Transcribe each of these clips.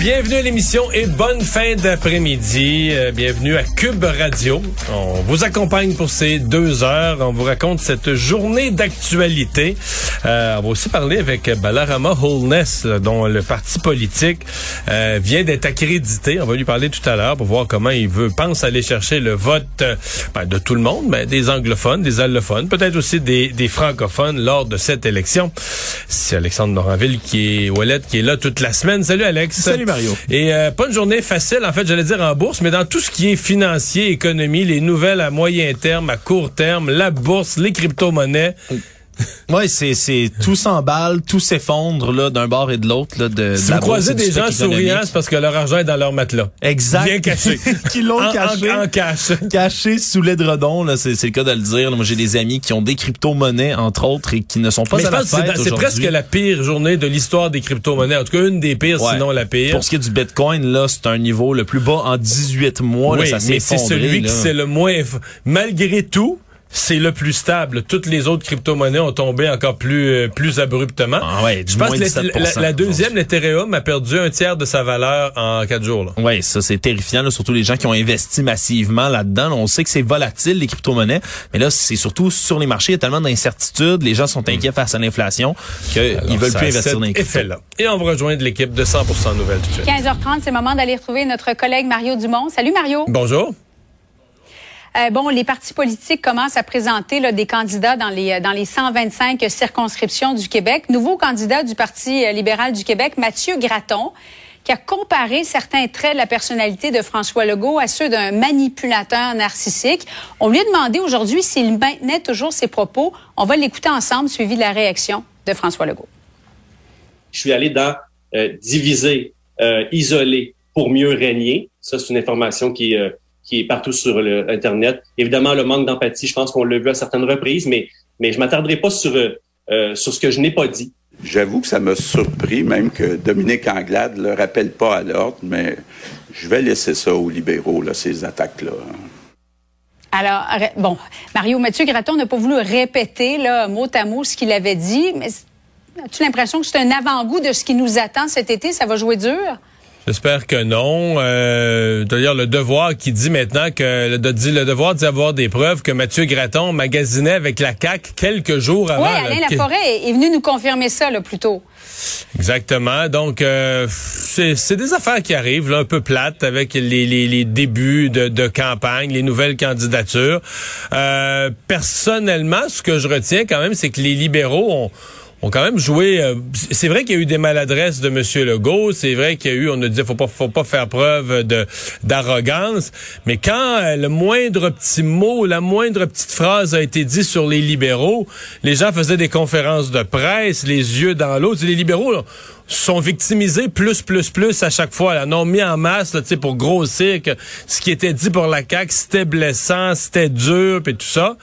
Bienvenue à l'émission et bonne fin d'après-midi. Euh, bienvenue à Cube Radio. On vous accompagne pour ces deux heures. On vous raconte cette journée d'actualité. Euh, on va aussi parler avec Balarama Holness, dont le parti politique euh, vient d'être accrédité. On va lui parler tout à l'heure pour voir comment il veut pense aller chercher le vote euh, ben, de tout le monde, mais des anglophones, des allophones, peut-être aussi des, des francophones lors de cette élection. C'est Alexandre Noranville qui est Wallet qui est là toute la semaine. Salut Alex. Salut Mario. Et euh, pas une journée facile, en fait, j'allais dire en bourse, mais dans tout ce qui est financier, économie, les nouvelles à moyen terme, à court terme, la bourse, les crypto-monnaies. Ouais, c'est c'est tout s'emballe, tout s'effondre là d'un bord et de l'autre là de, de Si vous croisez des gens souriants, c'est parce que leur argent est dans leur matelas. Exact. Bien caché. qui l'ont En- caché. En, en cash. caché sous l'édredon, là, c'est c'est le cas de le dire. Moi, j'ai des amis qui ont des crypto-monnaies, entre autres, et qui ne sont pas Mais je à pense que c'est fête presque la pire journée de l'histoire des crypto-monnaies. En tout cas, une des pires, Ouais. sinon la pire. Pour ce qui est du Bitcoin, là, c'est un niveau le plus bas en 18 mois. là, oui, ça s'est mais c'est celui là. qui c'est le moins... Malgré tout, c'est le plus stable. Toutes les autres crypto-monnaies ont tombé encore plus euh, plus abruptement. Ah ouais, du Je pense moins que 17%, la, la- la deuxième, l'Ethereum, a perdu un tiers de sa valeur en quatre jours. Là. Oui, ça c'est terrifiant, là, surtout les gens qui ont investi massivement là-dedans. On sait que c'est volatile les crypto-monnaies, mais là c'est surtout sur les marchés, il y a tellement d'incertitudes, les gens sont inquiets face à l'inflation qu'ils veulent plus investir dans les cryptos. effet-là. Et on va rejoindre l'équipe de 100% Nouvelles tout de suite. 15h30, c'est le moment d'aller retrouver notre collègue Mario Dumont. Salut Mario. Bonjour. Euh, bon, les partis politiques commencent à présenter des candidats dans les dans les 125 circonscriptions du Québec. Nouveau candidat du Parti euh, libéral du Québec, Mathieu Gratton, qui a comparé certains traits de la personnalité de François Legault à ceux d'un manipulateur narcissique. On lui a demandé aujourd'hui s'il maintenait toujours ses propos. On va l'écouter ensemble, suivi de la réaction de François Legault. Je suis allé dans euh, diviser, isoler pour mieux régner. Ça, c'est une information qui, qui est partout sur le Internet. Évidemment, le manque d'empathie, je pense qu'on l'a vu à certaines reprises, mais, mais je m'attarderai pas sur, euh, euh, sur ce que je n'ai pas dit. J'avoue que ça m'a surpris, même que Dominique Anglade ne le rappelle pas à l'ordre, mais je vais laisser ça aux libéraux, là, ces attaques-là. Alors, bon, Mario Mathieu Gratton n'a pas voulu répéter là, mot à mot ce qu'il avait dit, mais as-tu l'impression que c'est un avant-goût de ce qui nous attend cet été? Ça va jouer dur? J'espère que non. Euh, D'ailleurs, le devoir qui dit maintenant que le, dit le devoir d'y avoir des preuves que Mathieu Gratton magasinait avec la CAC quelques jours avant. oui, Alain Laforêt est venu nous confirmer ça là, plus tôt. Exactement. Donc, euh, c'est c'est des affaires qui arrivent, là, un peu plates, avec les, les, les débuts de, de campagne, les nouvelles candidatures. Euh, personnellement, ce que je retiens quand même, c'est que les libéraux ont ont quand même joué. euh, c'est vrai qu'il y a eu des maladresses de M. Legault. C'est vrai qu'il y a eu, on a dit, faut pas, faut pas faire preuve de d'arrogance. Mais quand euh, le moindre petit mot, la moindre petite phrase a été dit sur les libéraux, les gens faisaient des conférences de presse, les yeux dans l'eau. Les libéraux sont victimisés plus, plus, plus à chaque fois. Là, non mis en masse, là, pour grossir que ce qui était dit pour la CAQ, c'était blessant, c'était dur, puis tout ça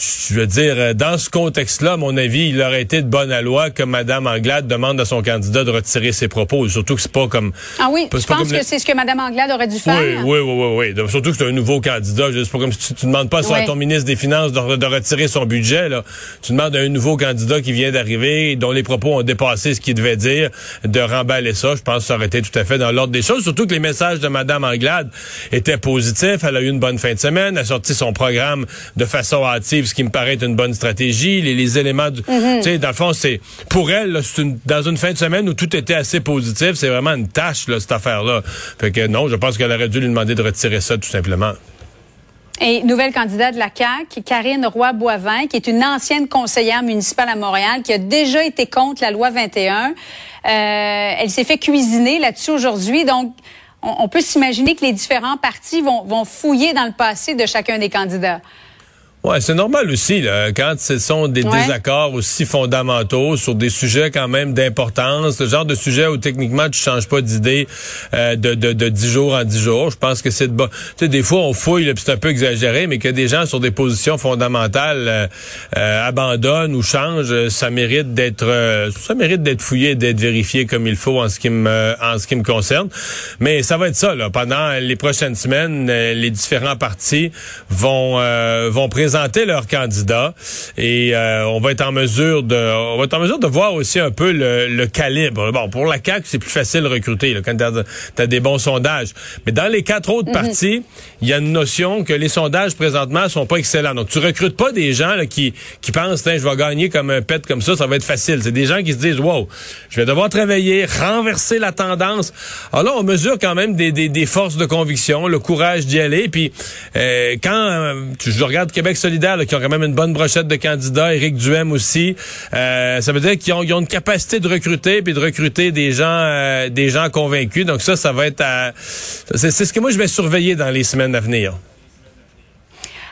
je veux dire, euh, dans ce contexte-là, à mon avis, il aurait été de bonne loi que Mme Anglade demande à son candidat de retirer ses propos. Surtout que c'est pas comme... Ah oui, penses comme que c'est ce que Mme Anglade aurait dû faire? Oui, oui, oui, oui, oui. Surtout que c'est un nouveau candidat. Je C'est pas comme si tu, tu demandes pas à ton ministre des Finances de, de retirer son budget. Là. Tu demandes à un nouveau candidat qui vient d'arriver, dont les propos ont dépassé ce qu'il devait dire, de remballer ça. Je pense que ça aurait été tout à fait dans l'ordre des choses. Surtout que les messages de Mme Anglade étaient positifs. Elle a eu une bonne fin de semaine. Elle a sorti son programme de façon hâtive, ce qui me paraît être une bonne stratégie. Les, les éléments du... Tu sais, dans le fond, c'est... Pour elle, c'est une, dans une fin de semaine où tout était assez positif, c'est vraiment une tâche, là, cette affaire-là. Fait que non, je pense qu'elle aurait dû lui demander de retirer ça, tout simplement. Et nouvelle candidate de la CAQ, Karine Roy-Boivin, qui est une ancienne conseillère municipale à Montréal, qui a déjà été contre la loi 21. Euh, elle s'est fait cuisiner là-dessus aujourd'hui. Donc, on, on peut s'imaginer que les différents partis vont, vont fouiller dans le passé de chacun des candidats. Ouais, c'est normal aussi là, quand ce sont des Ouais. désaccords aussi fondamentaux sur des sujets quand même d'importance, le genre de sujet où techniquement tu changes pas d'idée euh, de, de, de 10 jours en 10 jours. Je pense que c'est de bon. Tu sais, des fois on fouille, là, c'est un peu exagéré, mais que des gens sur des positions fondamentales euh, euh, abandonnent ou changent, euh, ça mérite d'être euh, ça mérite d'être fouillé, d'être vérifié comme il faut en ce qui me en ce qui me concerne. Mais ça va être ça là. Pendant les prochaines semaines, les différents partis vont euh, vont présenter leurs candidats et euh, on va être en mesure de on va être en mesure de voir aussi un peu le, le calibre. Bon, pour la CAQ, c'est plus facile de recruter là, quand tu as, des bons sondages. Mais dans les quatre autres partis, il y a une notion que les sondages présentement sont pas excellents. Donc tu recrutes pas des gens là, qui qui pensent je vais gagner comme un pet comme ça, ça va être facile. C'est des gens qui se disent wow, je vais devoir travailler, renverser la tendance. Alors là, on mesure quand même des, des, des forces de conviction, le courage d'y aller. Puis euh, quand euh, je regarde Québec solidaire, là, qui ont quand même une bonne brochette de candidats, Éric Duhem aussi, euh, ça veut dire qu'ils ont, ils ont une capacité de recruter puis de recruter des gens, euh, des gens convaincus. Donc ça, ça va être, à- c'est c'est ce que moi je vais surveiller dans les semaines à venir.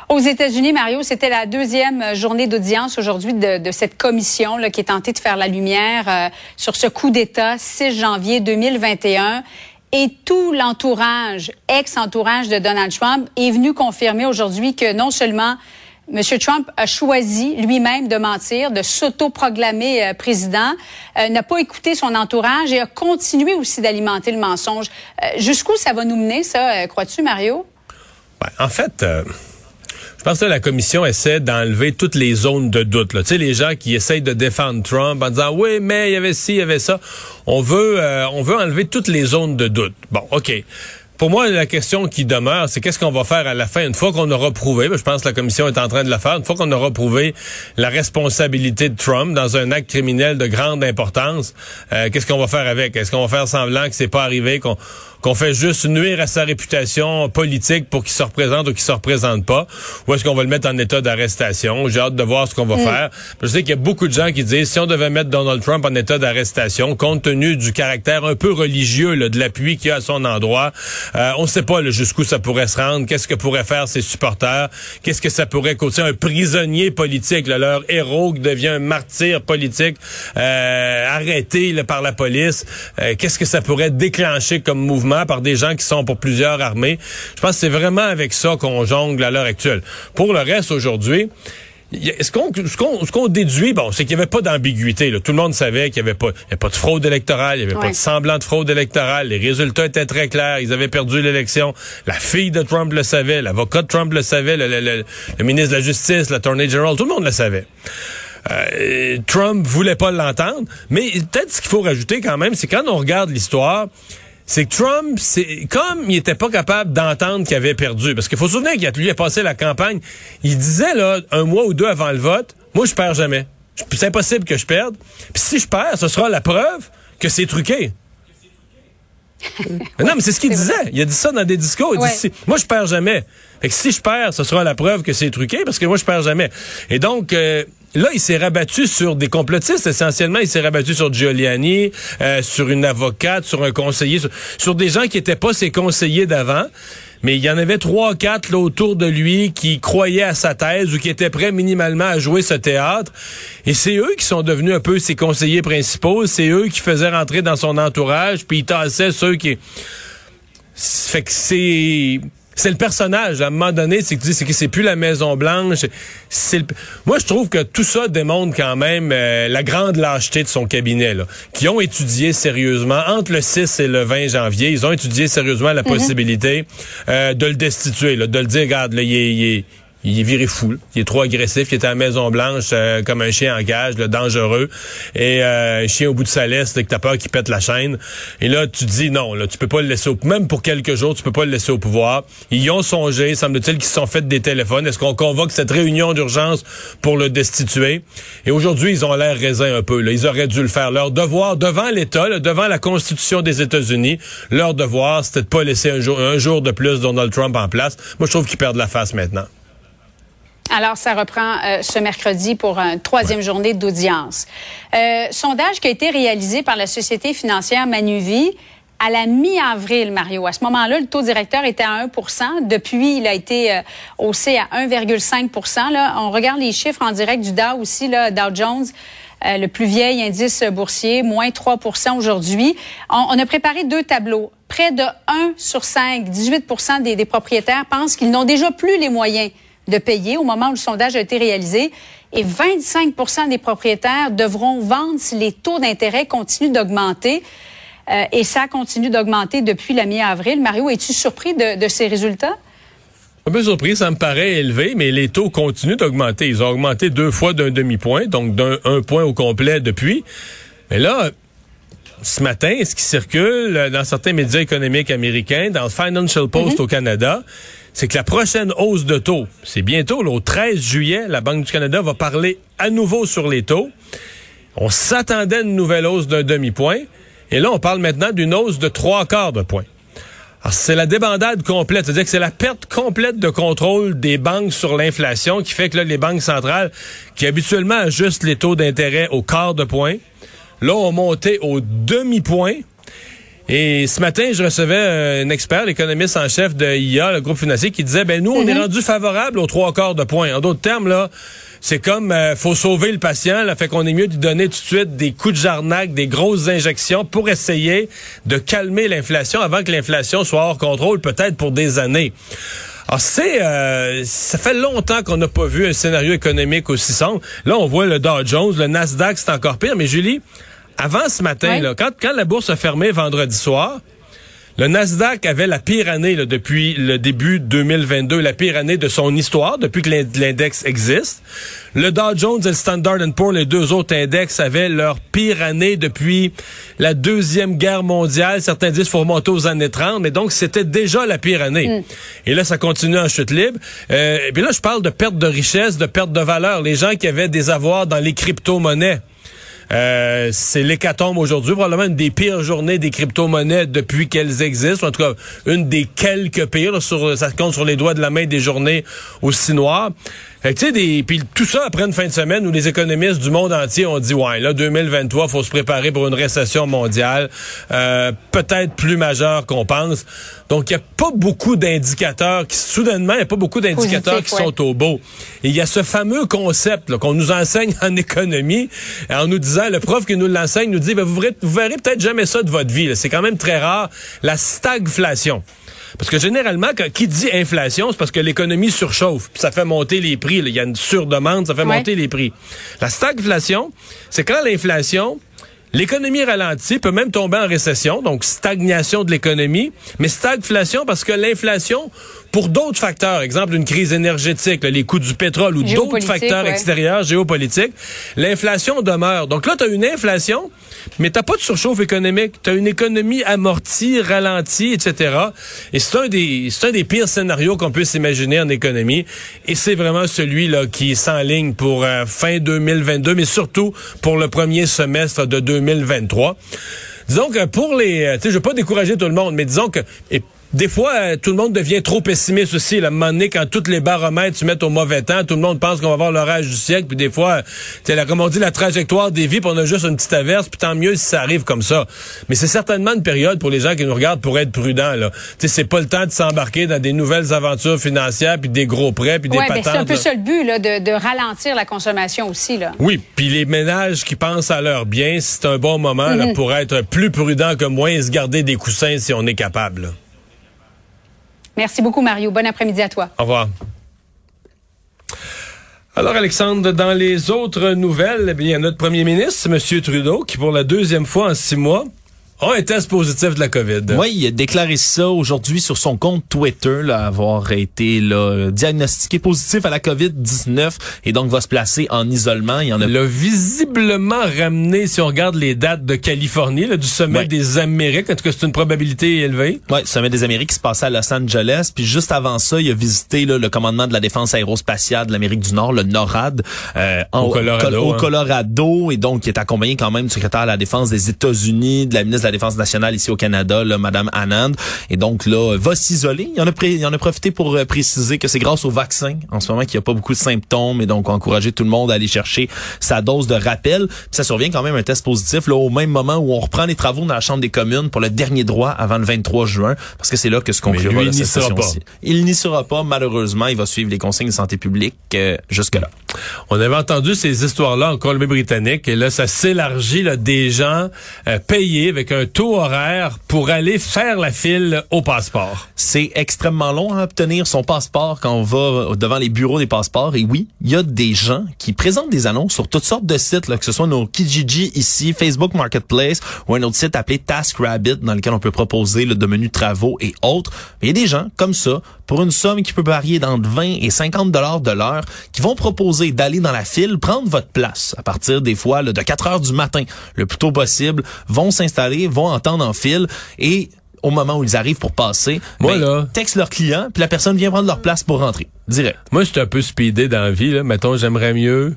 Aux États-Unis, Mario, c'était la deuxième journée d'audience aujourd'hui de, de cette commission là, qui est tentée de faire la lumière euh, sur ce coup d'État 6 janvier 2021. Et tout l'entourage, ex-entourage de Donald Trump, est venu confirmer aujourd'hui que non seulement M. Trump a choisi lui-même de mentir, de s'autoproclamer euh, président, euh, n'a pas écouté son entourage et a continué aussi d'alimenter le mensonge. Euh, Jusqu'où ça va nous mener, ça, crois-tu, Mario? Ben, en fait, je pense que la commission essaie d'enlever toutes les zones de doute. Tu sais, les gens qui essayent de défendre Trump en disant oui, mais il y avait ci, il y avait ça. On veut, on veut enlever toutes les zones de doute. Bon, ok. Pour moi, la question qui demeure, c'est qu'est-ce qu'on va faire à la fin, une fois qu'on aura prouvé, ben, je pense que la commission est en train de le faire, une fois qu'on aura prouvé la responsabilité de Trump dans un acte criminel de grande importance, euh, qu'est-ce qu'on va faire avec? Est-ce qu'on va faire semblant que c'est pas arrivé, qu'on qu'on fait juste nuire à sa réputation politique pour qu'il se représente ou qu'il se représente pas, ou est-ce qu'on va le mettre en état d'arrestation? J'ai hâte de voir ce qu'on va faire. Je sais qu'il y a beaucoup de gens qui disent, si on devait mettre Donald Trump en état d'arrestation, compte tenu du caractère un peu religieux là, de l'appui qu'il a à son endroit, euh, on ne sait pas jusqu'où ça pourrait se rendre, qu'est-ce que pourraient faire ses supporters, qu'est-ce que ça pourrait causer un prisonnier politique, là, leur héros qui devient un martyr politique, euh, arrêté là, par la police, euh, qu'est-ce que ça pourrait déclencher comme mouvement? Par des gens qui sont pour plusieurs armées. Je pense que c'est vraiment avec ça qu'on jongle à l'heure actuelle. Pour le reste, aujourd'hui, ce qu'on ce déduit, bon, c'est qu'il n'y avait pas d'ambiguïté. Tout le monde savait qu'il n'y avait pas avait de fraude électorale, il n'y avait pas de semblant de fraude électorale. Les résultats étaient très clairs. Ils avaient perdu l'élection. La fille de Trump le savait, l'avocat de Trump le savait, le, le- le- le ministre de la Justice, l'attorney general, tout le monde le savait. Euh, Trump voulait pas l'entendre, mais peut-être ce qu'il faut rajouter quand même, c'est quand on regarde l'histoire, c'est que Trump, c'est comme il était pas capable d'entendre qu'il avait perdu, parce qu'il faut se souvenir qu'il a, lui a passé la campagne, il disait là un mois ou deux avant le vote, moi je perds jamais, c'est impossible que je perde, puis si je perds, ce sera la preuve que c'est truqué. Non, mais c'est ce qu'il disait. Il a dit ça dans des discours. Il Ouais. dit, si- moi, je perds jamais. Fait que si je perds, ce sera la preuve que c'est truqué parce que moi, je perds jamais. Et donc, euh, là, il s'est rabattu sur des complotistes. Essentiellement, il s'est rabattu sur Giuliani, euh, sur une avocate, sur un conseiller, sur, des gens qui étaient pas ses conseillers d'avant. Mais il y en avait trois, quatre là, autour de lui qui croyaient à sa thèse ou qui étaient prêts minimalement à jouer ce théâtre. Et c'est eux qui sont devenus un peu ses conseillers principaux. C'est eux qui faisaient rentrer dans son entourage. Puis il tassait ceux qui... Fait que c'est c'est le personnage. À un moment donné, c'est que tu dis, c'est que c'est plus la Maison Blanche. C'est le- Moi, je trouve que tout ça démontre quand même euh, la grande lâcheté de son cabinet, là, qui ont étudié sérieusement entre le 6 et le 20 janvier. Ils ont étudié sérieusement la possibilité euh, de le destituer, là, de le dire, regarde, là, il est, il est- il est viré fou. Il est trop agressif. Il était à la Maison Blanche euh, comme un chien en cage, le dangereux. Et euh, un chien au bout de sa laisse, que t'as peur qu'il pète la chaîne. Et là, tu dis non, là, tu peux pas le laisser au même pour quelques jours, tu peux pas le laisser au pouvoir. Ils y ont songé, semble-t-il qu'ils se sont fait des téléphones. Est-ce qu'on convoque cette réunion d'urgence pour le destituer? Et aujourd'hui, ils ont l'air raisins un peu. Là. Ils auraient dû le faire. Leur devoir devant l'État, devant la Constitution des États-Unis, leur devoir, c'était de pas laisser un jour, un jour de plus Donald Trump en place. Moi, je trouve qu'ils perdent la face maintenant. Alors, ça reprend euh, ce mercredi pour une troisième journée d'audience. Euh, sondage qui a été réalisé par la société financière Manuvie à la mi-avril, Mario. À ce moment-là, le taux directeur était à 1 Depuis, il a été euh, haussé à 1,5 Là, on regarde les chiffres en direct du Dow aussi, là, Dow Jones. Euh, le plus vieil indice boursier, moins 3 aujourd'hui. On, on, a préparé deux tableaux. Près de 1 sur 5, 18 des, des propriétaires pensent qu'ils n'ont déjà plus les moyens de payer au moment où le sondage a été réalisé. Et 25% des propriétaires devront vendre si les taux d'intérêt continuent d'augmenter. Euh, et ça continue d'augmenter depuis la mi-avril. Mario, es-tu surpris de, de, ces résultats? Un peu surpris, ça me paraît élevé, mais les taux continuent d'augmenter. Ils ont augmenté deux fois d'un demi-point, donc d'un un point au complet depuis. Mais là, ce matin, ce qui circule dans certains médias économiques américains, dans le Financial Post mm-hmm. au Canada, c'est que la prochaine hausse de taux, c'est bientôt, au 13 juillet, la Banque du Canada va parler à nouveau sur les taux. On s'attendait à une nouvelle hausse d'un demi-point. Et là, on parle maintenant d'une hausse de trois quarts de point. Alors, c'est la débandade complète. C'est-à-dire que c'est la perte complète de contrôle des banques sur l'inflation qui fait que là, les banques centrales, qui habituellement ajustent les taux d'intérêt au quart de point, là, ont monté au demi-point. Et ce matin, je recevais un expert, l'économiste en chef de IA, le groupe financier, qui disait, ben nous, on est mhm. rendu favorable aux trois quarts de point. En d'autres termes, là, c'est comme euh, faut sauver le patient, là, fait qu'on est mieux de donner tout de suite des coups de jarnac, des grosses injections pour essayer de calmer l'inflation avant que l'inflation soit hors contrôle, peut-être pour des années. Alors c'est, euh, ça fait longtemps qu'on n'a pas vu un scénario économique aussi sombre. Là, on voit le Dow Jones, le Nasdaq, c'est encore pire. Mais Julie, avant ce matin, là, quand, quand la bourse a fermé vendredi soir, le Nasdaq avait la pire année là, depuis le début 2022, la pire année de son histoire, depuis que l'index existe. Le Dow Jones et le Standard Poor's, les deux autres index, avaient leur pire année depuis la Deuxième Guerre mondiale. Certains disent qu'il faut remonter aux années 30, mais donc c'était déjà la pire année. Mm. Et là, ça continue en chute libre. Euh, et puis là, je parle de perte de richesse, de perte de valeur. Les gens qui avaient des avoirs dans les crypto-monnaies. Euh, c'est l'hécatombe aujourd'hui, probablement une des pires journées des crypto-monnaies depuis qu'elles existent, en tout cas une des quelques pires, sur, ça compte sur les doigts de la main des journées aussi noires. Fait tu sais, des, puis tout ça après une fin de semaine où les économistes du monde entier ont dit, ouais, là, 2023, faut se préparer pour une récession mondiale, euh, peut-être plus majeure qu'on pense. Donc, il n'y a pas beaucoup d'indicateurs qui, soudainement, il n'y a pas beaucoup d'indicateurs qui sont au beau. Et il y a ce fameux concept qu'on nous enseigne en économie, en nous disant, le prof qui nous l'enseigne nous dit, ben, vous verrez, vous verrez peut-être jamais ça de votre vie. C'est quand même très rare, la stagflation. Parce que généralement, quand, qui dit inflation, c'est parce que l'économie surchauffe, ça fait monter les prix. Il y a une surdemande, ça fait monter les prix. La stagflation, c'est quand l'inflation L'économie ralentit, peut même tomber en récession, donc stagnation de l'économie, mais stagflation parce que l'inflation, pour d'autres facteurs, exemple une crise énergétique, les coûts du pétrole ou d'autres facteurs extérieurs, géopolitiques, l'inflation demeure. Donc là, tu as une inflation, mais t'as pas de surchauffe économique. Tu as une économie amortie, ralentie, etc. Et c'est un des c'est un des pires scénarios qu'on puisse imaginer en économie. Et c'est vraiment celui là qui s'enligne pour euh, fin 2022, mais surtout pour le premier semestre de 2023. Disons que pour les, euh, tu sais, je veux pas décourager tout le monde, mais disons que des fois, euh, tout le monde devient trop pessimiste aussi. Là, à un moment donné, quand toutes les baromètres se mettent au mauvais temps, tout le monde pense qu'on va avoir l'orage du siècle. Puis des fois, c'est là, comme on dit, la trajectoire des vies, puis on a juste une petite averse. Puis tant mieux si ça arrive comme ça. Mais c'est certainement une période pour les gens qui nous regardent pour être prudents. Là, c'est pas le temps de s'embarquer dans des nouvelles aventures financières, puis des gros prêts, puis des ouais, patentes. C'est un peu ça le but, là, de, de, ralentir la consommation aussi. Là. Oui, puis les ménages qui pensent à leur bien, c'est un bon moment là, mm-hmm. pour être plus prudent que moi et se garder des coussins si on est capable. Merci beaucoup, Mario. Bon après-midi à toi. Au revoir. Alors, Alexandre, dans les autres nouvelles, eh bien, il y a notre premier ministre, M. Trudeau, qui, pour la deuxième fois en six mois, ont un test positif de la COVID. Oui, il a déclaré ça aujourd'hui sur son compte Twitter, là, avoir été là, diagnostiqué positif à la COVID-19 et donc va se placer en isolement. Il en a Il a visiblement ramené, si on regarde les dates de Californie, là, du sommet Ouais. des Amériques, en tout cas c'est une probabilité élevée. Le sommet des Amériques qui se passait à Los Angeles. Puis juste avant ça, il a visité là, le commandement de la défense aérospatiale de l'Amérique du Nord, le NORAD, euh, en- Au Colorado, au hein. Colorado, et donc il est accompagné quand même du secrétaire à la défense des États-Unis, de la ministre de la Défense nationale ici au Canada, là, Madame Anand. Et donc là, va s'isoler. Il en a il en a profité pour euh, préciser que c'est grâce au vaccin en ce moment qu'il n'y a pas beaucoup de symptômes et donc encourager tout le monde à aller chercher sa dose de rappel. Puis ça survient quand même un test positif là au même moment où on reprend les travaux dans la Chambre des communes pour le dernier droit avant le 23 juin parce que c'est là que se conclura pas. session-ci. Il n'y sera pas malheureusement. Il va suivre les consignes de santé publique euh, jusque-là. On avait entendu ces histoires-là en Colombie-Britannique et là, ça s'élargit là, des gens euh, payés avec un taux horaire pour aller faire la file au passeport. C'est extrêmement long à obtenir son passeport quand on va devant les bureaux des passeports. Et oui, il y a des gens qui présentent des annonces sur toutes sortes de sites, là, que ce soit nos Kijiji ici, Facebook Marketplace ou un autre site appelé TaskRabbit dans lequel on peut proposer le de menus travaux et autres. Il y a des gens comme ça, pour une somme qui peut varier d'entre 20 et 50 dollars de l'heure, qui vont proposer d'aller dans la file, prendre votre place à partir des fois là, de 4 heures du matin, le plus tôt possible, vont s'installer, vont entendre en file et au moment où ils arrivent pour passer, Moi, ben, là- texte leur client, puis la personne vient prendre leur place pour rentrer. Direct. Moi, je suis un peu speedé dans la vie. Là. Mettons, j'aimerais mieux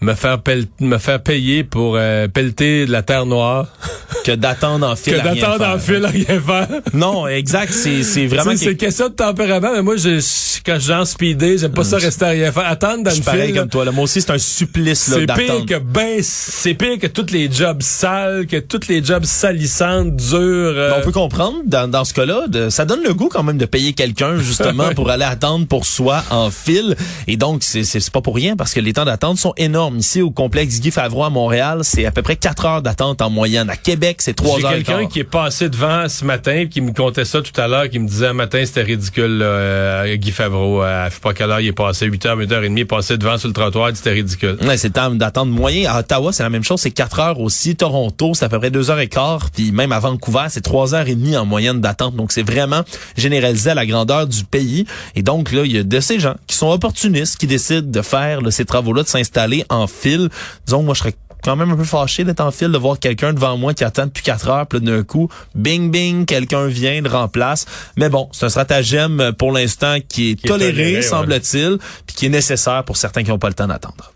me faire, pel- me faire payer pour euh, pelleter de la terre noire Que d'attendre en file. que d'attendre en file à rien faire. Non, exact. C'est, c'est vraiment. C'est question de tempérament, mais moi, je, je- quand je suis en speedé, j'aime pas ça rester à rien faire. Attendre dans Je une suis pareil comme toi. Là. Moi aussi, c'est un supplice là, c'est pire que ben, c'est pire que tous les jobs sales, que tous les jobs salissants, durs. euh, On peut comprendre dans, dans ce cas-là, de- ça donne le goût quand même de payer quelqu'un justement pour aller attendre pour soi en file. Et donc c'est c'est pas pour rien parce que les temps d'attente sont énormes. Ici au complexe Guy Favreau à Montréal, c'est à peu près 4 heures d'attente en moyenne. À Québec, c'est 3 J'ai heures. et quelqu'un qui est passé devant ce matin, qui me contait ça tout à l'heure, qui me disait un matin c'était ridicule, là, euh, Guy Favreau, à je sais pas quelle heure il est passé, 8h, 8h30, il est passé devant sur le trottoir, c'était ridicule. Ouais, c'est le temps d'attente moyen. À Ottawa, c'est la même chose, c'est 4 heures aussi. Toronto, c'est à peu près 2 heures et quart. Puis même à Vancouver, c'est 3 heures et demie en moyenne d'attente. Donc c'est vraiment généralisé à la grandeur du pays. Et donc là, il y a de ces gens qui sont opportunistes, qui décident de faire là, ces travaux-là, de s'installer en file. Disons, moi, je serais quand même un peu fâché d'être en file, de voir quelqu'un devant moi qui attend depuis 4 heures, puis d'un coup, bing, bing, quelqu'un vient, le remplace. Mais bon, c'est un stratagème euh, pour l'instant qui est, Qui toléré, toléré, ouais. semble-t-il, puis qui est nécessaire pour certains qui n'ont pas le temps d'attendre.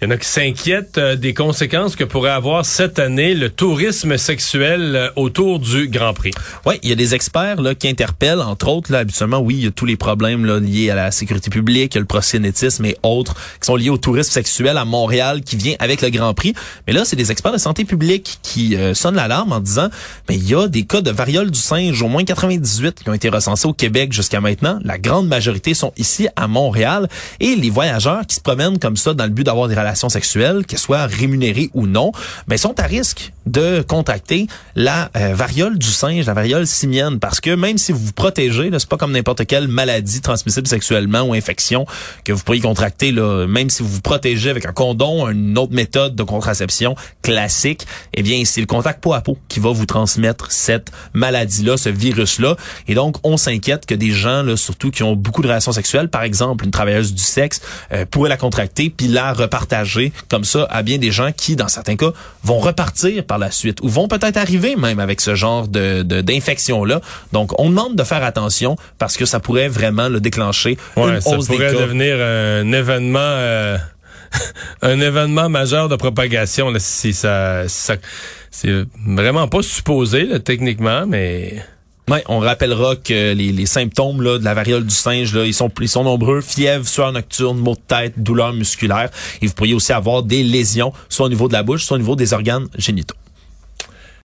Il y en a qui s'inquiètent euh, des conséquences que pourrait avoir cette année le tourisme sexuel euh, autour du Grand Prix. Oui, il y a des experts là, qui interpellent, entre autres, là, habituellement, oui, il y a tous les problèmes là, liés à la sécurité publique, le proxénétisme et autres qui sont liés au tourisme sexuel à Montréal qui vient avec le Grand Prix. Mais là, c'est des experts de santé publique qui euh, sonnent l'alarme en disant, mais il y a des cas de variole du singe, au moins 98 qui ont été recensés au Québec jusqu'à maintenant. La grande majorité sont ici à Montréal et les voyageurs qui se promènent comme ça dans le but d'avoir des relations sexuelles, qu'elles soient rémunérées ou non, ben, sont à risque de contracter la euh, variole du singe, la variole simienne, parce que même si vous vous protégez, c'est pas comme n'importe quelle maladie transmissible sexuellement ou infection que vous pourriez contracter, là, même si vous vous protégez avec un condom, une autre méthode de contraception classique, eh bien, c'est le contact peau à peau qui va vous transmettre cette maladie-là, ce virus-là. Et donc, on s'inquiète que des gens, là, surtout qui ont beaucoup de relations sexuelles, par exemple, une travailleuse du sexe, euh, pourrait la contracter puis la repartager comme ça à bien des gens qui, dans certains cas, vont repartir par la suite ou vont peut-être arriver même avec ce genre de de- d'infection-là. Donc, on demande de faire attention parce que ça pourrait vraiment le déclencher Ouais, une ça hausse des pourrait cas. devenir un événement euh, un événement majeur de propagation là, si ça, ça c'est vraiment pas supposé là, techniquement, mais Ouais, on rappellera que les, les symptômes là, de la variole du singe, là, ils sont ils sont nombreux fièvre, sueur nocturne, maux de tête, douleurs musculaires. Et vous pourriez aussi avoir des lésions, soit au niveau de la bouche, soit au niveau des organes génitaux.